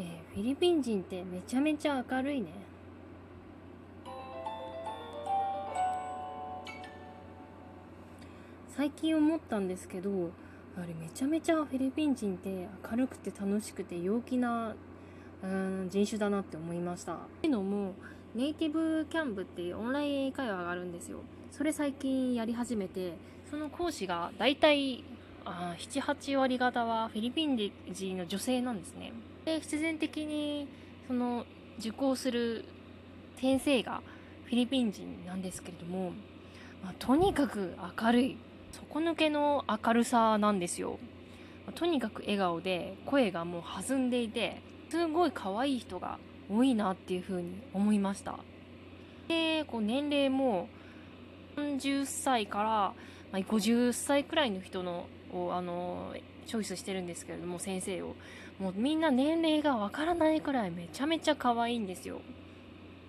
えー、フィリピン人ってめちゃめちゃ明るいね。最近思ったんですけどあれめちゃめちゃフィリピン人って明るくて楽しくて陽気なうん人種だなって思いました。っていうのもネイティブキャンプっていうオンライン英会話があるんですよ。それ最近やり始めてその講師が大体あ78割方はフィリピン人の女性なんですね。で必然的にその受講する先生がフィリピン人なんですけれども、まあ、とにかく明るい。底抜けの明るさなんですよ、まあ、とにかく笑顔で声がもう弾んでいてすごい可愛い人が多いなっていうふうに思いました。でこう年齢も30歳から、50歳くらいの人のをあのチョイスしてるんですけれども先生を。もうみんな年齢がわからないくらいめちゃめちゃ可愛いんですよ。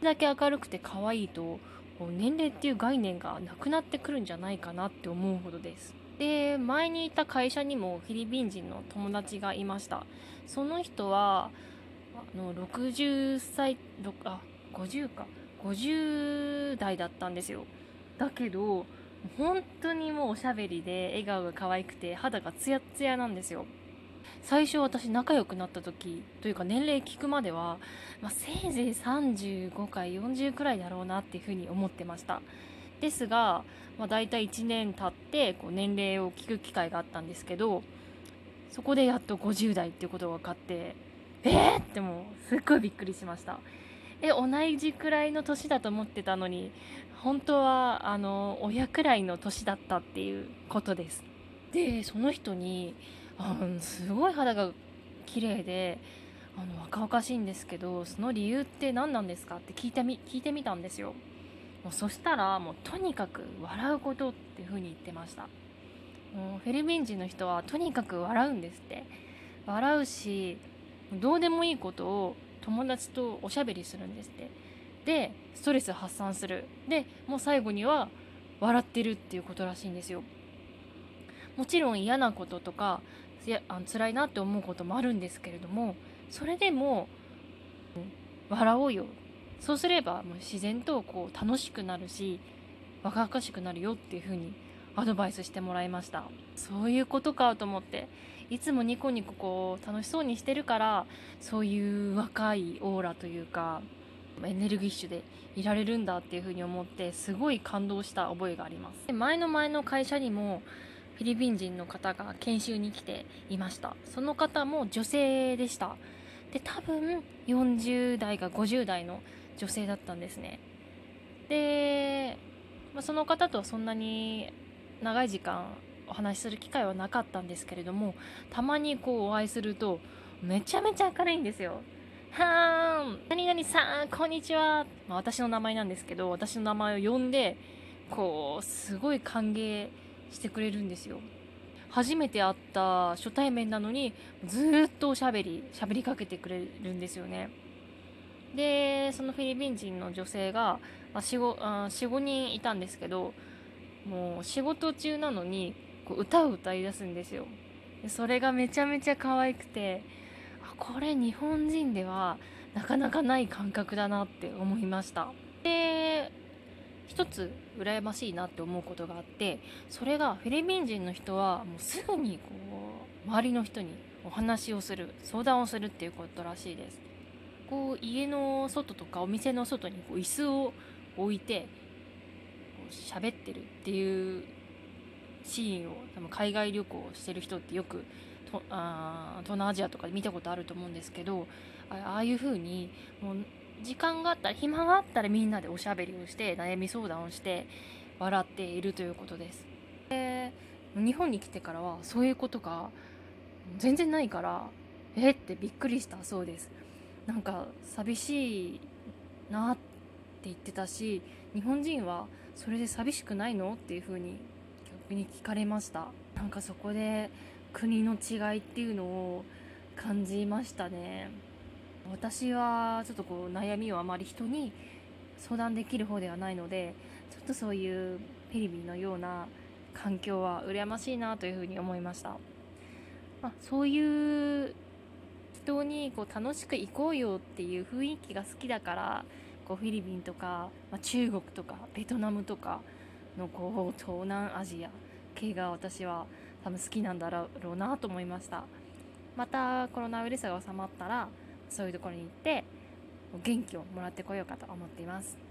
だけ明るくて可愛いと年齢っていう概念がなくなってくるんじゃないかなって思うほどです。で前にいた会社にもフィリピン人の友達がいました。その人はあの60歳あ50か。50代だったんですよ。だけど本当にもうおしゃべりで笑顔が可愛くて肌がツヤツヤなんですよ。最初私仲良くなった時というか年齢聞くまでは、まあ、せいぜい35か40くらいだろうなっていうふうに思ってました。ですが、まあ、大体1年経ってこう年齢を聞く機会があったんですけどそこでやっと50代っていうことが分かってえーってもうすっごいびっくりしました。え同じくらいの年だと思ってたのに本当はあの親くらいの年だったっていうことです。でその人にあすごい肌が綺麗であの若々しいんですけどその理由って何なんですかって聞いてみ聞いてみたんですよ。もうそしたらもうとにかく笑うことっていう風に言ってました。もうフィリピン人の人はとにかく笑うんですって。笑うしどうでもいいことを友達とおしゃべりするんですって。でストレス発散する。でもう最後には笑ってるっていうことらしいんですよ。もちろん嫌なこととかやあの辛いなって思うこともあるんですけれどもそれでも、笑おうよ。そうすればもう自然とこう楽しくなるし若々しくなるよっていう風にアドバイスしてもらいました。そういうことかと思っていつもニコニコこう楽しそうにしてるからそういう若いオーラというかエネルギッシュでいられるんだっていう風に思ってすごい感動した覚えがあります。で前の前の会社にもフィリピン人の方が研修に来ていました。その方も女性でした。で多分40代か50代の女性だったんですね。で、まあ、その方とはそんなに長い時間お話しする機会はなかったんですけれどもたまにこうお会いするとめちゃめちゃ明るいんですよ。はーん何々さんこんにちは、まあ、私の名前なんですけど私の名前を呼んでこうすごい歓迎してくれるんですよ。初めて会った初対面なのにずっとおしゃべりしゃべりかけてくれるんですよね。でそのフィリピン人の女性が、まあ、45人いたんですけどもう仕事中なのにこう歌を歌い出すんですよ。それがめちゃめちゃ可愛くてこれ日本人ではなかなかない感覚だなって思いました。で一つ羨ましいなって思うことがあってそれがフィリピン人の人はもうすぐにこう周りの人にお話をする相談をするっていうことらしいです。こう家の外とかお店の外にこう椅子を置いて喋ってるっていうシーンを多分海外旅行してる人ってよくとあ東南アジアとかで見たことあると思うんですけどああいう風にもう時間があったら暇があったらみんなでおしゃべりをして悩み相談をして笑っているということです。で日本に来てからはそういうことが全然ないからえってびっくりしたそうです。なんか寂しいなって言ってたし日本人はそれで寂しくないの？っていう風に逆に聞かれました。なんかそこで国の違いっていうのを感じましたね。私はちょっとこう悩みをあまり人に相談できる方ではないのでちょっとそういうフィリピンのような環境は羨ましいなというふうに思いました、まあ、そういう人にこう楽しく行こうよっていう雰囲気が好きだからこうフィリピンとか、まあ、中国とかベトナムとかのこう東南アジア系が私は多分好きなんだろうなと思いました。またコロナウイルスが収まったらそういうところに行って元気をもらってこようかと思っています。